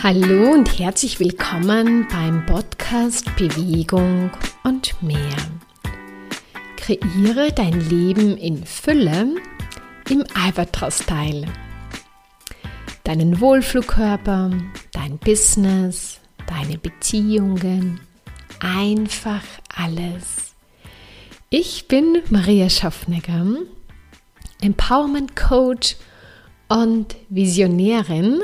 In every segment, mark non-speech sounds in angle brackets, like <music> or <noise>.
Hallo und herzlich willkommen beim Podcast Bewegung und mehr. Kreiere dein Leben in Fülle im Albatros-Style. Deinen Wohlflugkörper, dein Business, deine Beziehungen, einfach alles. Ich bin Maria Schaffnecker, Empowerment Coach und Visionärin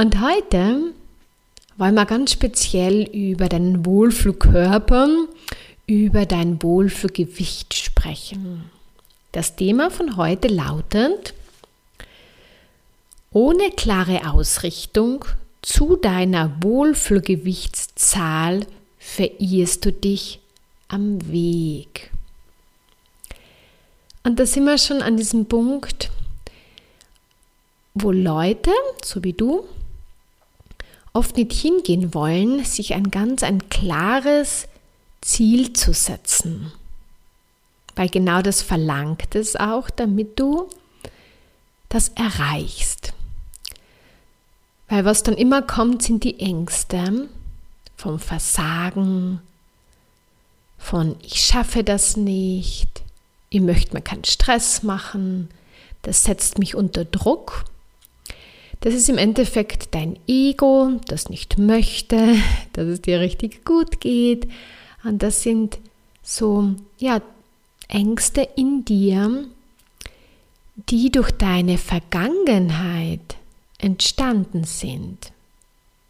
und heute wollen wir ganz speziell über deinen Wohlfühlkörper, über dein Wohlfühlgewicht sprechen. Das Thema von heute lautet, ohne klare Ausrichtung zu deiner Wohlfühlgewichtszahl verirrst du dich am Weg. Und da sind wir schon an diesem Punkt, wo Leute, so wie du, oft nicht hingehen wollen, sich ein ganz ein klares Ziel zu setzen. Weil genau das verlangt es auch, damit du das erreichst. Weil was dann immer kommt, sind die Ängste vom Versagen, von ich schaffe das nicht, ich möchte mir keinen Stress machen, das setzt mich unter Druck das ist im Endeffekt dein Ego, das nicht möchte, <laughs> dass es dir richtig gut geht. Und das sind so, ja, Ängste in dir, die durch deine Vergangenheit entstanden sind.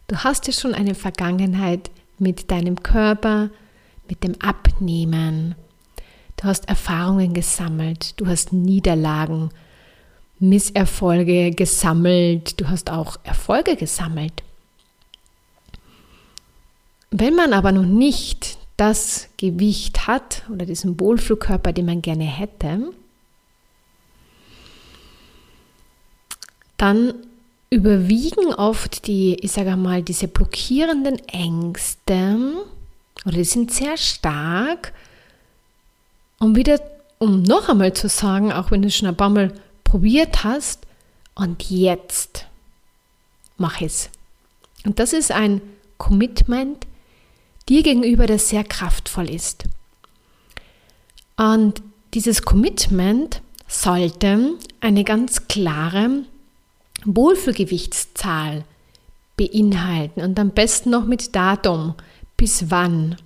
Du hast ja schon eine Vergangenheit mit deinem Körper, mit dem Abnehmen. Du hast Erfahrungen gesammelt, du hast Niederlagen Misserfolge gesammelt, du hast auch Erfolge gesammelt. Wenn man aber noch nicht das Gewicht hat oder diesen Wohlfühlkörper, den man gerne hätte, dann überwiegen oft die, ich sage mal, diese blockierenden Ängste oder die sind sehr stark. Um wieder, um noch einmal zu sagen, auch wenn du schon ein paar Mal probiert hast und jetzt mach es. Und das ist ein Commitment dir gegenüber, das sehr kraftvoll ist. Und dieses Commitment sollte eine ganz klare Wohlfühlgewichtszahl beinhalten und am besten noch mit Datum, bis wann.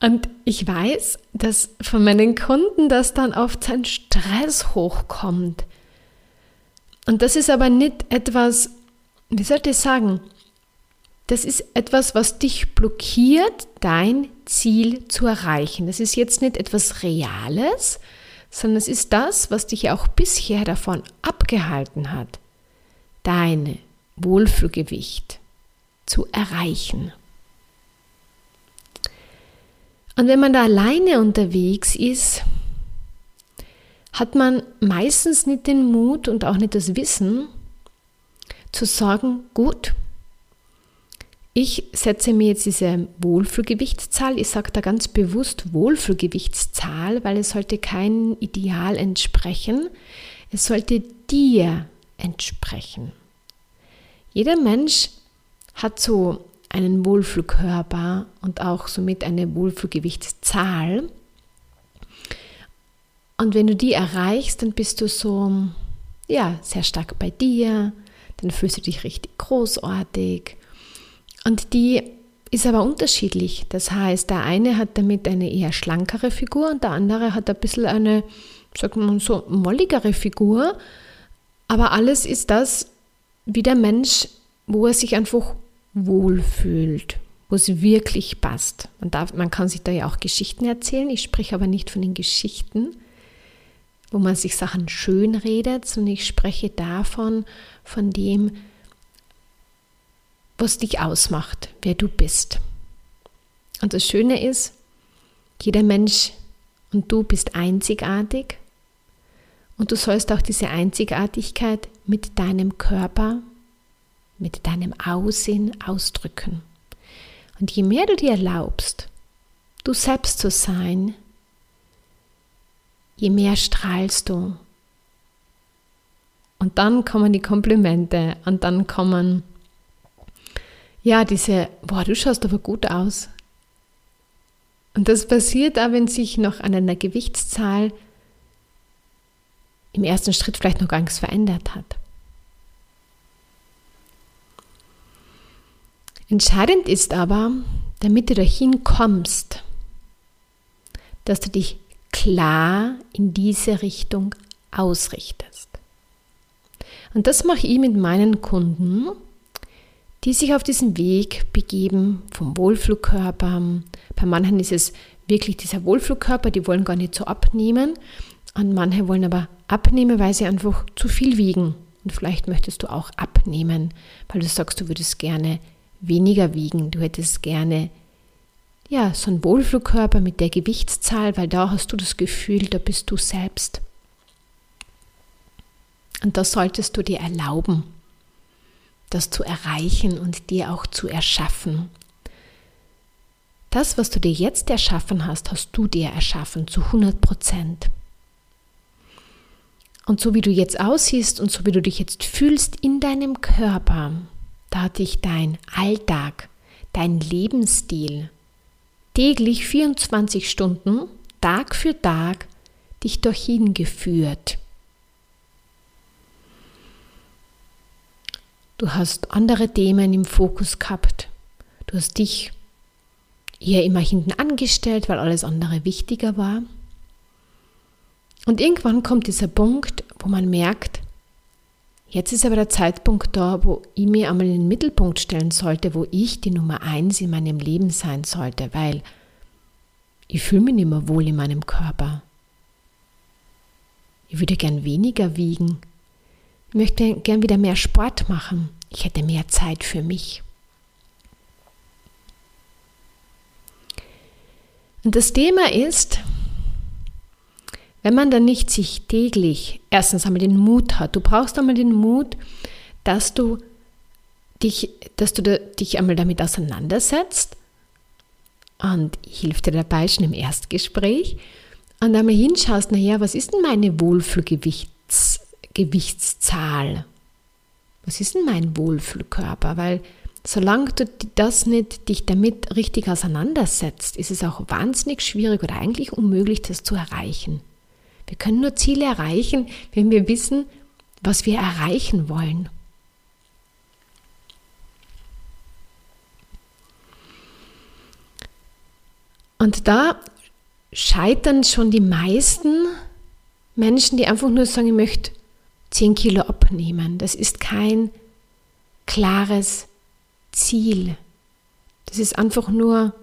Und ich weiß, dass von meinen Kunden das dann oft ein Stress hochkommt. Und das ist aber nicht etwas, wie sollte ich sagen, das ist etwas, was dich blockiert, dein Ziel zu erreichen. Das ist jetzt nicht etwas Reales, sondern es ist das, was dich auch bisher davon abgehalten hat, dein Wohlfühlgewicht zu erreichen. Und wenn man da alleine unterwegs ist, hat man meistens nicht den Mut und auch nicht das Wissen zu sagen, gut, ich setze mir jetzt diese Wohlfühlgewichtszahl. Ich sage da ganz bewusst Wohlfühlgewichtszahl, weil es sollte kein Ideal entsprechen. Es sollte dir entsprechen. Jeder Mensch hat so einen Wohlfühlkörper und auch somit eine Wohlfühlgewichtszahl. Und wenn du die erreichst, dann bist du so, ja, sehr stark bei dir, dann fühlst du dich richtig großartig. Und die ist aber unterschiedlich. Das heißt, der eine hat damit eine eher schlankere Figur und der andere hat ein bisschen eine, sagt man so, molligere Figur. Aber alles ist das, wie der Mensch, wo er sich einfach wohlfühlt, wo es wirklich passt. Man, darf, man kann sich da ja auch Geschichten erzählen. Ich spreche aber nicht von den Geschichten, wo man sich Sachen schön redet, sondern ich spreche davon, von dem, was dich ausmacht, wer du bist. Und das Schöne ist, jeder Mensch und du bist einzigartig und du sollst auch diese Einzigartigkeit mit deinem Körper, mit deinem Aussehen ausdrücken. Und je mehr du dir erlaubst, du selbst zu sein, je mehr strahlst du Und dann kommen die Komplimente und dann kommen, ja, diese, boah, du schaust aber gut aus. Und das passiert auch, wenn sich noch an einer Gewichtszahl im ersten Schritt vielleicht noch gar nichts verändert hat. Entscheidend ist aber, damit du dahin kommst, dass du dich klar in diese Richtung ausrichtest. Und das mache ich mit meinen Kunden, die sich auf diesen Weg begeben vom Wohlflugkörper. Bei manchen ist es wirklich dieser Wohlflugkörper, die wollen gar nicht so abnehmen. Und manche wollen aber abnehmen, weil sie einfach zu viel wiegen. Und vielleicht möchtest du auch abnehmen, weil du sagst, du würdest gerne weniger wiegen. Du hättest gerne ja, so einen Wohlflugkörper mit der Gewichtszahl, weil da hast du das Gefühl, da bist du selbst. Und das solltest du dir erlauben, das zu erreichen und dir auch zu erschaffen. Das, was du dir jetzt erschaffen hast, hast du dir erschaffen zu 100 Prozent. Und so wie du jetzt aussiehst und so wie du dich jetzt fühlst in deinem Körper, da hat dich dein Alltag, dein Lebensstil täglich 24 Stunden, Tag für Tag, dich dorthin geführt. Du hast andere Themen im Fokus gehabt. Du hast dich eher immer hinten angestellt, weil alles andere wichtiger war. Und irgendwann kommt dieser Punkt, wo man merkt, jetzt ist aber der Zeitpunkt da, wo ich mir einmal in den Mittelpunkt stellen sollte, wo ich die Nummer eins in meinem Leben sein sollte, weil ich fühle mich nicht mehr wohl in meinem Körper. Ich würde gern weniger wiegen. Ich möchte gern wieder mehr Sport machen. Ich hätte mehr Zeit für mich. Und das Thema ist, wenn man dann nicht sich täglich erstens einmal den Mut hat, du brauchst einmal den Mut, dass du dich, dass du dich einmal damit auseinandersetzt und hilf dir dabei schon im Erstgespräch und einmal hinschaust, naja, was ist denn meine Wohlfühlgewichtszahl? Was ist denn mein Wohlfühlkörper? Weil solange du das nicht dich damit richtig auseinandersetzt, ist es auch wahnsinnig schwierig oder eigentlich unmöglich, das zu erreichen. Wir können nur Ziele erreichen, wenn wir wissen, was wir erreichen wollen. Und da scheitern schon die meisten Menschen, die einfach nur sagen, ich möchte 10 Kilo abnehmen. Das ist kein klares Ziel. Das ist einfach nur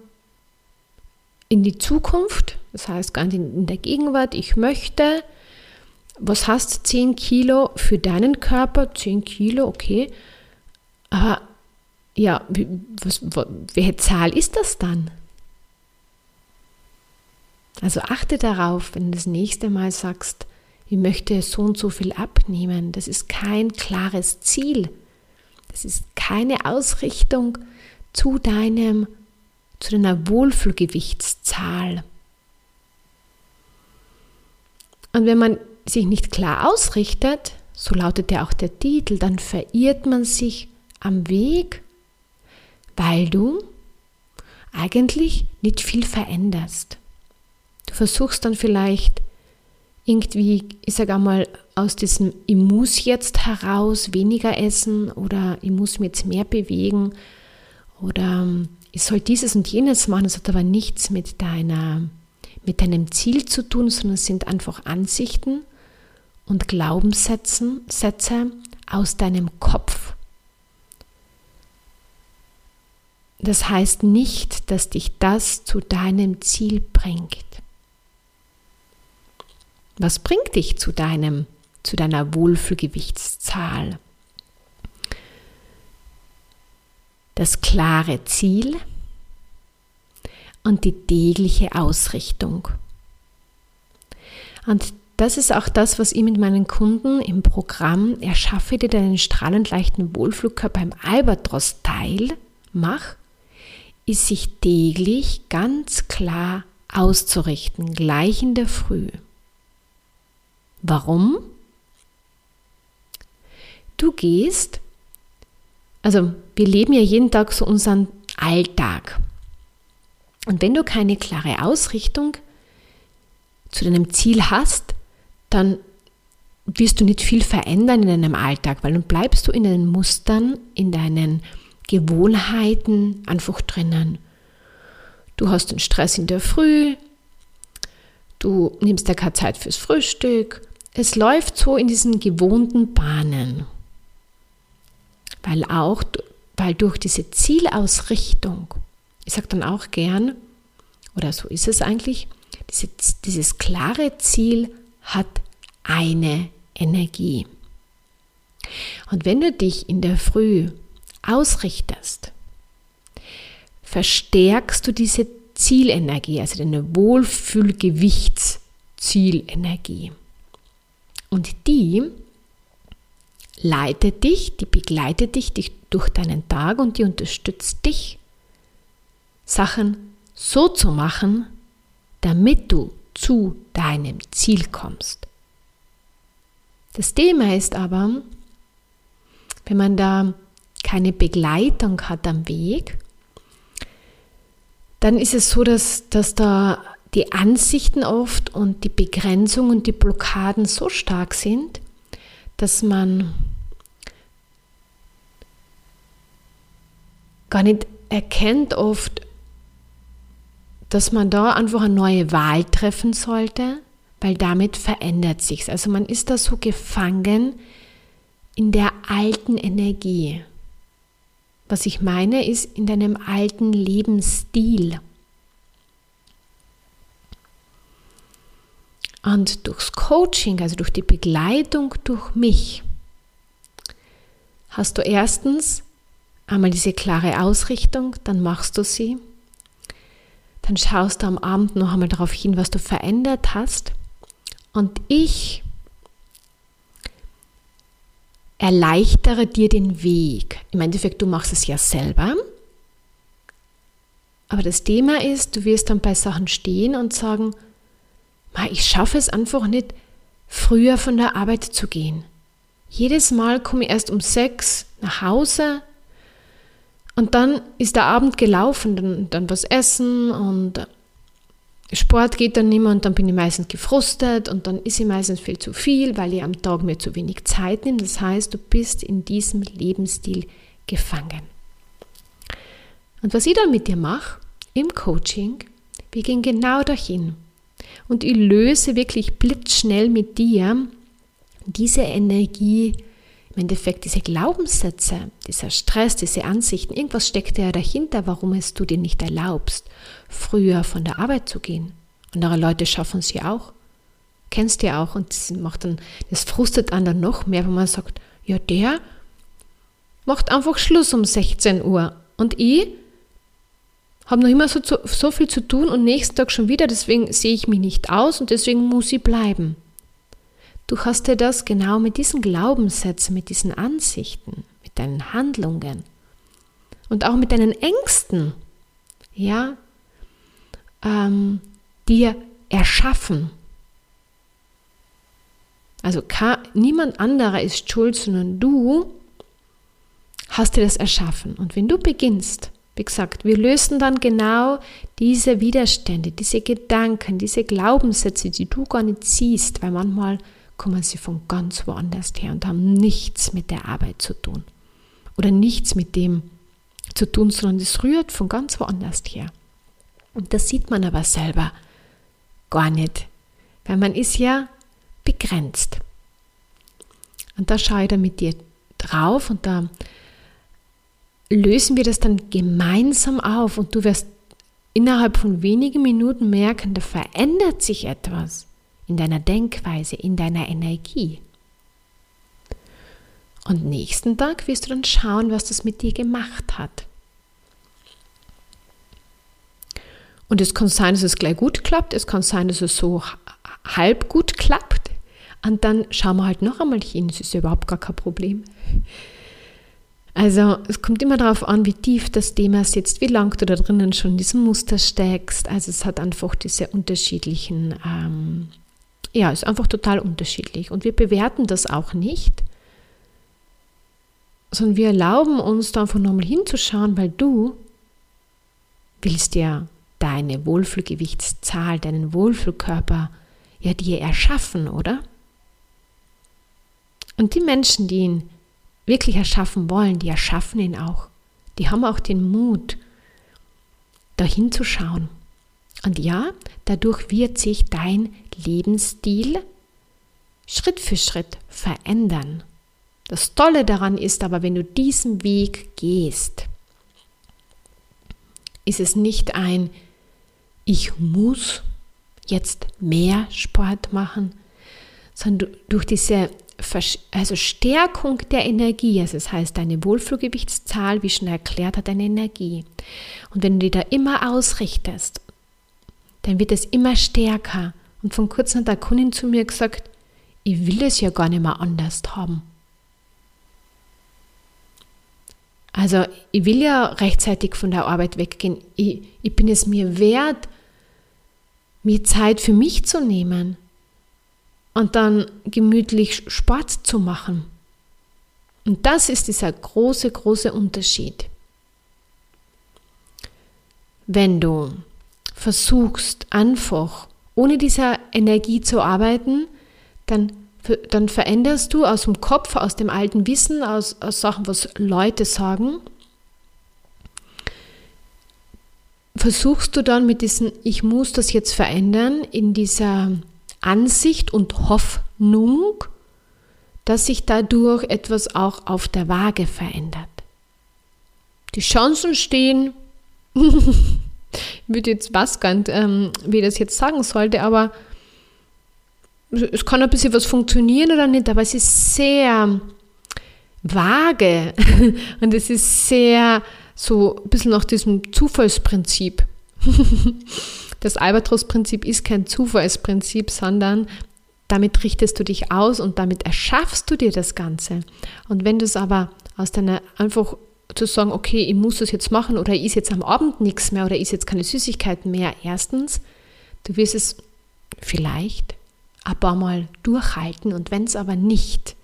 in die Zukunft, das heißt ganz in der Gegenwart, ich möchte, was hast 10 Kilo für deinen Körper? 10 Kilo, okay. Aber ja, was, welche Zahl ist das dann? Also achte darauf, wenn du das nächste Mal sagst, ich möchte so und so viel abnehmen. Das ist kein klares Ziel. Das ist keine Ausrichtung zu deinem, zu deiner Wohlfühlgewichtszahl. Und wenn man sich nicht klar ausrichtet, so lautet ja auch der Titel, dann verirrt man sich am Weg, weil du eigentlich nicht viel veränderst. Du versuchst dann vielleicht irgendwie, ich sage einmal, aus diesem Ich muss jetzt heraus weniger essen oder ich muss mich jetzt mehr bewegen oder ähm, ich soll dieses und jenes machen. Das hat aber nichts mit deiner, mit deinem Ziel zu tun, sondern es sind einfach Ansichten und Glaubenssätze Sätze aus deinem Kopf. Das heißt nicht, dass dich das zu deinem Ziel bringt. Was bringt dich zu deinem, zu deiner Wohlfühlgewichtszahl? Das klare Ziel und die tägliche Ausrichtung. Und das ist auch das, was ich mit meinen Kunden im Programm Erschaffe dir deinen strahlend leichten Wohlflugkörper im Albatros teil mach, ist sich täglich ganz klar auszurichten, gleich in der Früh. Warum? du gehst, also wir leben ja jeden Tag so unseren Alltag. Und wenn du keine klare Ausrichtung zu deinem Ziel hast, dann wirst du nicht viel verändern in deinem Alltag, weil dann bleibst du in deinen Mustern, in deinen Gewohnheiten einfach drinnen. Du hast den Stress in der Früh, du nimmst dir keine Zeit fürs Frühstück. Es läuft so in diesen gewohnten Bahnen, weil auch weil durch diese Zielausrichtung, ich sage dann auch gern, oder so ist es eigentlich, diese, dieses klare Ziel hat eine Energie. Und wenn du dich in der Früh ausrichtest, verstärkst du diese Zielenergie, also deine Wohlfühlgewichtszielenergie. Und die leitet dich, die begleitet dich, durch deinen Tag und die unterstützt dich, Sachen so zu machen, damit du zu deinem Ziel kommst. Das Thema ist aber, wenn man da keine Begleitung hat am Weg, dann ist es so, dass, dass da die Ansichten oft und die Begrenzungen und die Blockaden so stark sind, dass man gar nicht erkennt oft, dass man da einfach eine neue Wahl treffen sollte, weil damit verändert sich's. Also man ist da so gefangen in der alten Energie. Was ich meine, ist in deinem alten Lebensstil. Und durchs Coaching, also durch die Begleitung durch mich, hast du erstens einmal diese klare Ausrichtung, dann machst du sie. Dann schaust du am Abend noch einmal darauf hin, was du verändert hast. Und ich erleichtere dir den Weg. Im Endeffekt, du machst es ja selber. Aber das Thema ist, du wirst dann bei Sachen stehen und sagen, ich schaffe es einfach nicht, früher von der Arbeit zu gehen. Jedes Mal komme ich erst um sechs nach Hause und dann ist der Abend gelaufen, dann, dann was essen und Sport geht dann nicht mehr und dann bin ich meistens gefrustet und dann ist ich meistens viel zu viel, weil ich am Tag mir zu wenig Zeit nehme. Das heißt, du bist in diesem Lebensstil gefangen. Und was ich dann mit dir mache im Coaching, wir gehen genau dahin und ich löse wirklich blitzschnell mit dir diese Energie, im Endeffekt diese Glaubenssätze, dieser Stress, diese Ansichten, irgendwas steckt ja dahinter, warum es du dir nicht erlaubst, früher von der Arbeit zu gehen. Andere Leute schaffen es ja auch. Kennst du ja auch und das macht dann, das frustet anderen noch mehr, wenn man sagt, ja, der macht einfach Schluss um 16 Uhr und ich habe noch immer so, so viel zu tun und nächsten Tag schon wieder, deswegen sehe ich mich nicht aus und deswegen muss ich bleiben. Du hast dir das genau mit diesen Glaubenssätzen, mit diesen Ansichten, mit deinen Handlungen und auch mit deinen Ängsten, ja, ähm, dir erschaffen. Also kann, niemand anderer ist schuld, sondern du hast dir das erschaffen. Und wenn du beginnst, wie gesagt, wir lösen dann genau diese Widerstände, diese Gedanken, diese Glaubenssätze, die du gar nicht siehst, weil manchmal kommen sie von ganz woanders her und haben nichts mit der Arbeit zu tun. Oder nichts mit dem zu tun, sondern es rührt von ganz woanders her. Und das sieht man aber selber gar nicht, weil man ist ja begrenzt. Und da schaue ich dann mit dir drauf und da lösen wir das dann gemeinsam auf und du wirst innerhalb von wenigen Minuten merken, da verändert sich etwas in deiner Denkweise, in deiner Energie. Und nächsten Tag wirst du dann schauen, was das mit dir gemacht hat. Und es kann sein, dass es gleich gut klappt, es kann sein, dass es so halb gut klappt. Und dann schauen wir halt noch einmal hin, es ist ja überhaupt gar kein Problem. Also es kommt immer darauf an, wie tief das Thema sitzt, wie lang du da drinnen schon in diesem Muster steckst. Also es hat einfach diese unterschiedlichen, ähm, ja, ist einfach total unterschiedlich. Und wir bewerten das auch nicht. sondern wir erlauben uns da einfach nochmal hinzuschauen, weil du willst ja deine Wohlfühlgewichtszahl, deinen Wohlfühlkörper ja dir erschaffen, oder? Und die Menschen, die ihn wirklich erschaffen wollen, die erschaffen ihn auch. Die haben auch den Mut, dahin zu schauen. Und ja, dadurch wird sich dein Lebensstil Schritt für Schritt verändern. Das Tolle daran ist aber, wenn du diesen Weg gehst, ist es nicht ein, ich muss jetzt mehr Sport machen, sondern durch diese also Stärkung der Energie, also das heißt deine Wohlfluggewichtszahl, wie schon erklärt hat, deine Energie. Und wenn du die da immer ausrichtest, dann wird es immer stärker. Und von kurzem hat der Kundin zu mir gesagt, ich will es ja gar nicht mehr anders haben. Also ich will ja rechtzeitig von der Arbeit weggehen. Ich, ich bin es mir wert, mir Zeit für mich zu nehmen und dann gemütlich Sport zu machen. Und das ist dieser große, große Unterschied. Wenn du versuchst, einfach ohne dieser Energie zu arbeiten, dann dann veränderst du aus dem Kopf, aus dem alten Wissen, aus, aus Sachen, was Leute sagen, versuchst du dann mit diesem Ich muss das jetzt verändern, in dieser Ansicht und Hoffnung, dass sich dadurch etwas auch auf der Waage verändert. Die Chancen stehen, <laughs> ich würde jetzt was nicht, ähm, wie das jetzt sagen sollte, aber es kann ein bisschen was funktionieren oder nicht, aber es ist sehr vage <laughs> und es ist sehr so ein bisschen nach diesem Zufallsprinzip. <laughs> Das Albatros-Prinzip ist kein Zufallsprinzip, sondern damit richtest du dich aus und damit erschaffst du dir das Ganze. Und wenn du es aber aus deiner einfach zu sagen, okay, ich muss das jetzt machen oder ist jetzt am Abend nichts mehr oder ist jetzt keine Süßigkeiten mehr, erstens, du wirst es vielleicht ein paar Mal durchhalten und wenn es aber nicht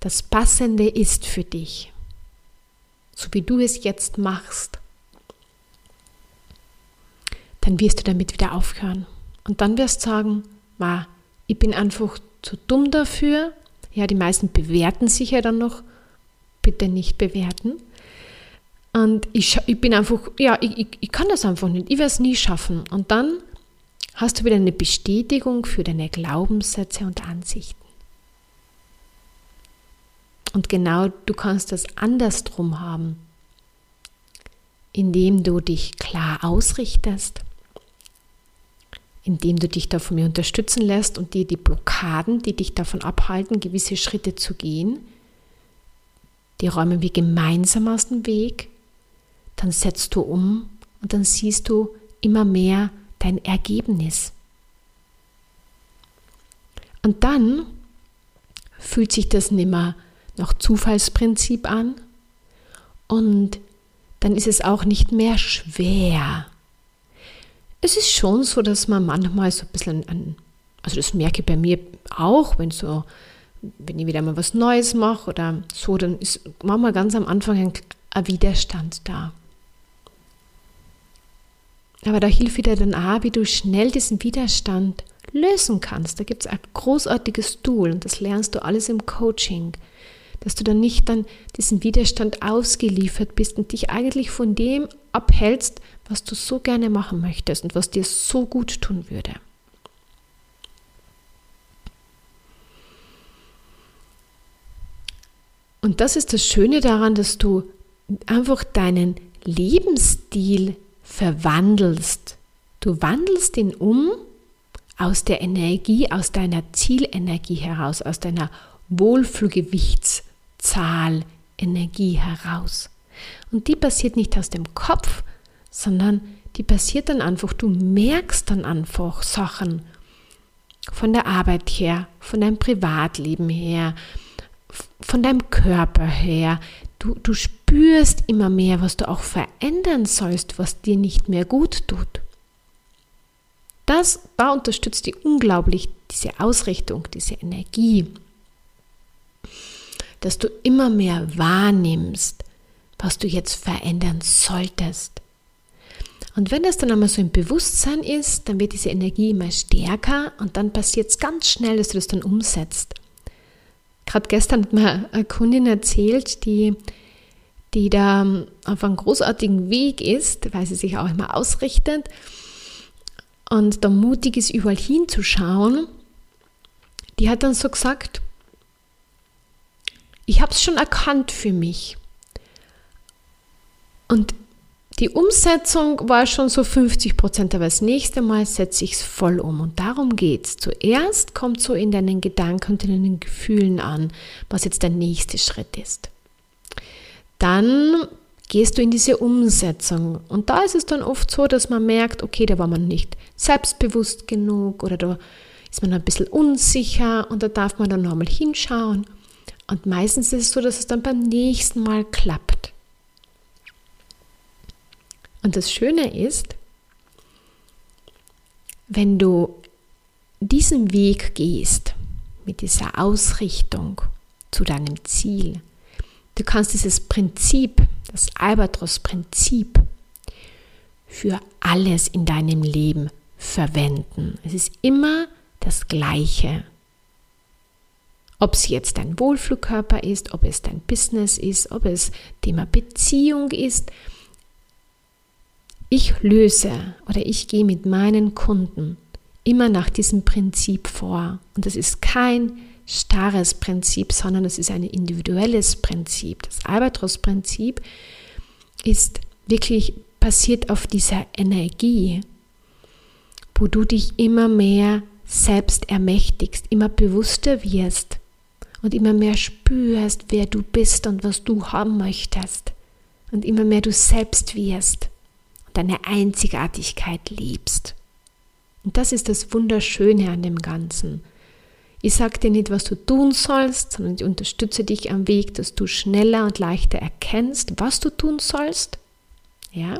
das Passende ist für dich, so wie du es jetzt machst, dann wirst du damit wieder aufhören. Und dann wirst du sagen, Ma, ich bin einfach zu dumm dafür. Ja, die meisten bewerten sich ja dann noch. Bitte nicht bewerten. Und ich, ich bin einfach, ja, ich, ich, ich kann das einfach nicht. Ich werde es nie schaffen. Und dann hast du wieder eine Bestätigung für deine Glaubenssätze und Ansichten. Und genau du kannst das andersrum haben, indem du dich klar ausrichtest, indem du dich da von mir unterstützen lässt und dir die Blockaden, die dich davon abhalten, gewisse Schritte zu gehen, die räumen wir gemeinsam aus dem Weg, dann setzt du um und dann siehst du immer mehr dein Ergebnis. Und dann fühlt sich das nimmer nach Zufallsprinzip an und dann ist es auch nicht mehr schwer. Es ist schon so, dass man manchmal so ein bisschen an, also das merke ich bei mir auch, wenn so, wenn ich wieder mal was Neues mache oder so, dann ist manchmal ganz am Anfang ein, ein Widerstand da. Aber da hilft wieder dann auch, wie du schnell diesen Widerstand lösen kannst. Da gibt es ein großartiges Tool und das lernst du alles im Coaching, dass du dann nicht dann diesen Widerstand ausgeliefert bist und dich eigentlich von dem abhältst, was du so gerne machen möchtest und was dir so gut tun würde. Und das ist das Schöne daran, dass du einfach deinen Lebensstil verwandelst. Du wandelst ihn um aus der Energie, aus deiner Zielenergie heraus, aus deiner Wohlfühlgewichtszahl Energie heraus. Und die passiert nicht aus dem Kopf, sondern die passiert dann einfach, du merkst dann einfach Sachen von der Arbeit her, von deinem Privatleben her, von deinem Körper her, Du, du spürst immer mehr, was du auch verändern sollst, was dir nicht mehr gut tut. Das, da unterstützt dich unglaublich diese Ausrichtung, diese Energie. Dass du immer mehr wahrnimmst, was du jetzt verändern solltest. Und wenn das dann einmal so im Bewusstsein ist, dann wird diese Energie immer stärker und dann passiert es ganz schnell, dass du das dann umsetzt. Gerade gestern hat mir eine Kundin erzählt, die, die da auf einem großartigen Weg ist, weil sie sich auch immer ausrichtet und da mutig ist, überall hinzuschauen. Die hat dann so gesagt, ich habe es schon erkannt für mich. Und die Umsetzung war schon so 50 Prozent, aber das nächste Mal setze ich es voll um. Und darum geht es. Zuerst kommt so in deinen Gedanken und in deinen Gefühlen an, was jetzt der nächste Schritt ist. Dann gehst du in diese Umsetzung. Und da ist es dann oft so, dass man merkt, okay, da war man nicht selbstbewusst genug oder da ist man ein bisschen unsicher und da darf man dann nochmal hinschauen. Und meistens ist es so, dass es dann beim nächsten Mal klappt. Und das Schöne ist, wenn du diesen Weg gehst, mit dieser Ausrichtung zu deinem Ziel, du kannst dieses Prinzip, das Albatros-Prinzip, für alles in deinem Leben verwenden. Es ist immer das Gleiche. Ob es jetzt dein Wohlflugkörper ist, ob es dein Business ist, ob es Thema Beziehung ist, ich löse oder ich gehe mit meinen Kunden immer nach diesem Prinzip vor. Und das ist kein starres Prinzip, sondern es ist ein individuelles Prinzip. Das Albatros-Prinzip ist wirklich basiert auf dieser Energie, wo du dich immer mehr selbst ermächtigst, immer bewusster wirst und immer mehr spürst, wer du bist und was du haben möchtest und immer mehr du selbst wirst deine Einzigartigkeit liebst. Und das ist das Wunderschöne an dem Ganzen. Ich sage dir nicht, was du tun sollst, sondern ich unterstütze dich am Weg, dass du schneller und leichter erkennst, was du tun sollst. Ja?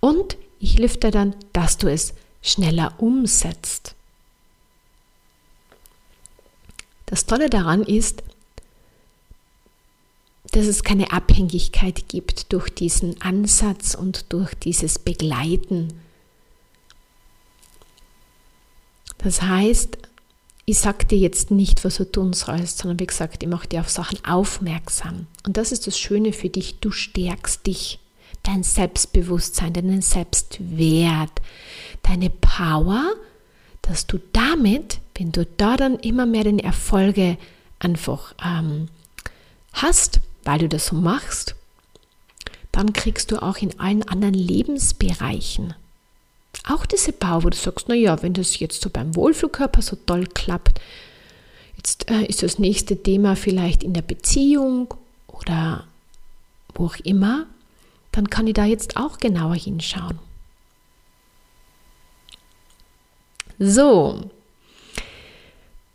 Und ich dir dann, dass du es schneller umsetzt. Das Tolle daran ist, dass es keine Abhängigkeit gibt durch diesen Ansatz und durch dieses Begleiten. Das heißt, ich sage dir jetzt nicht, was du tun sollst, sondern wie gesagt, ich mache dir auf Sachen aufmerksam. Und das ist das Schöne für dich, du stärkst dich, dein Selbstbewusstsein, deinen Selbstwert, deine Power, dass du damit, wenn du da dann immer mehr den Erfolge einfach ähm, hast, weil du das so machst, dann kriegst du auch in allen anderen Lebensbereichen auch diese Bau, wo du sagst, naja, wenn das jetzt so beim Wohlfühlkörper so toll klappt, jetzt äh, ist das nächste Thema vielleicht in der Beziehung oder wo auch immer, dann kann ich da jetzt auch genauer hinschauen. So,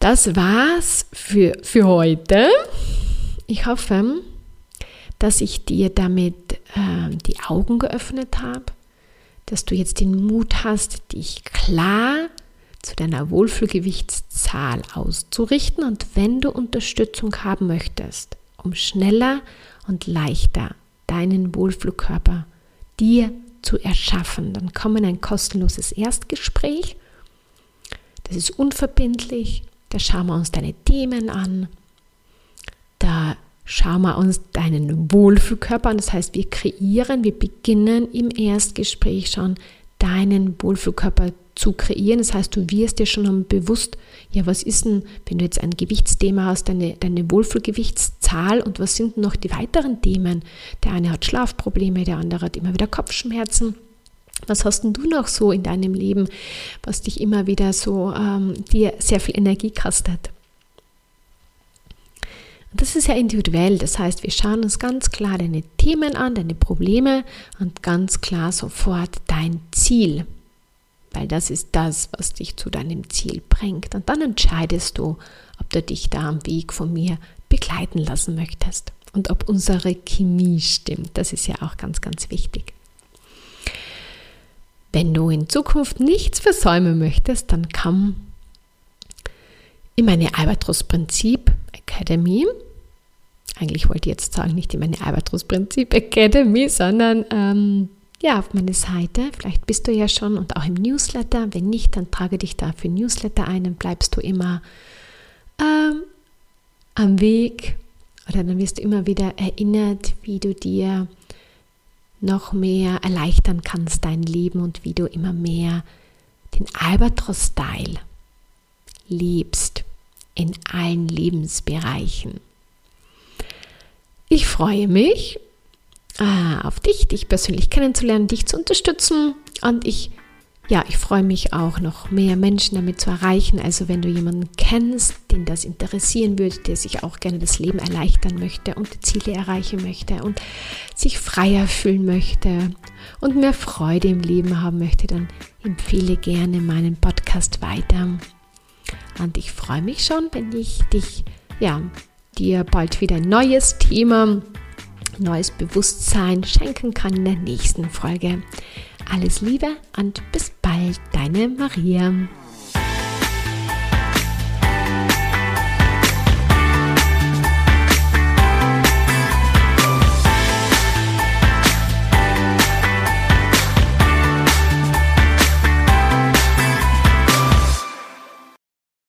das war's für, für heute. Ich hoffe, dass ich dir damit äh, die Augen geöffnet habe, dass du jetzt den Mut hast, dich klar zu deiner Wohlfühlgewichtszahl auszurichten und wenn du Unterstützung haben möchtest, um schneller und leichter deinen Wohlfühlkörper dir zu erschaffen, dann komm in ein kostenloses Erstgespräch. Das ist unverbindlich, da schauen wir uns deine Themen an, da schauen wir uns deinen Wohlfühlkörper an. Das heißt, wir kreieren, wir beginnen im Erstgespräch schon deinen Wohlfühlkörper zu kreieren. Das heißt, du wirst dir schon bewusst, ja, was ist denn, wenn du jetzt ein Gewichtsthema hast, deine, deine Wohlfühlgewichtszahl und was sind noch die weiteren Themen? Der eine hat Schlafprobleme, der andere hat immer wieder Kopfschmerzen. Was hast denn du noch so in deinem Leben, was dich immer wieder so ähm, dir sehr viel Energie kostet? Das ist ja individuell. Das heißt, wir schauen uns ganz klar deine Themen an, deine Probleme und ganz klar sofort dein Ziel. Weil das ist das, was dich zu deinem Ziel bringt. Und dann entscheidest du, ob du dich da am Weg von mir begleiten lassen möchtest. Und ob unsere Chemie stimmt. Das ist ja auch ganz, ganz wichtig. Wenn du in Zukunft nichts versäumen möchtest, dann komm in meine Albatros Prinzip Academy. eigentlich wollte ich jetzt sagen, nicht in meine Albatros Prinzip Academy, sondern ähm, ja, auf meine Seite. Vielleicht bist du ja schon und auch im Newsletter. Wenn nicht, dann trage dich da für Newsletter ein, dann bleibst du immer ähm, am Weg oder dann wirst du immer wieder erinnert, wie du dir noch mehr erleichtern kannst, dein Leben und wie du immer mehr den Albatros-Style lebst in allen Lebensbereichen. Ich freue mich ah, auf dich, dich persönlich kennenzulernen, dich zu unterstützen und ich ja, ich freue mich auch noch mehr Menschen damit zu erreichen. Also wenn du jemanden kennst, den das interessieren würde, der sich auch gerne das Leben erleichtern möchte und die Ziele erreichen möchte und sich freier fühlen möchte und mehr Freude im Leben haben möchte, dann empfehle gerne meinen Podcast weiter. Und ich freue mich schon, wenn ich dich, ja, dir bald wieder ein neues Thema, neues Bewusstsein schenken kann in der nächsten Folge. Alles Liebe und bis bald, deine Maria.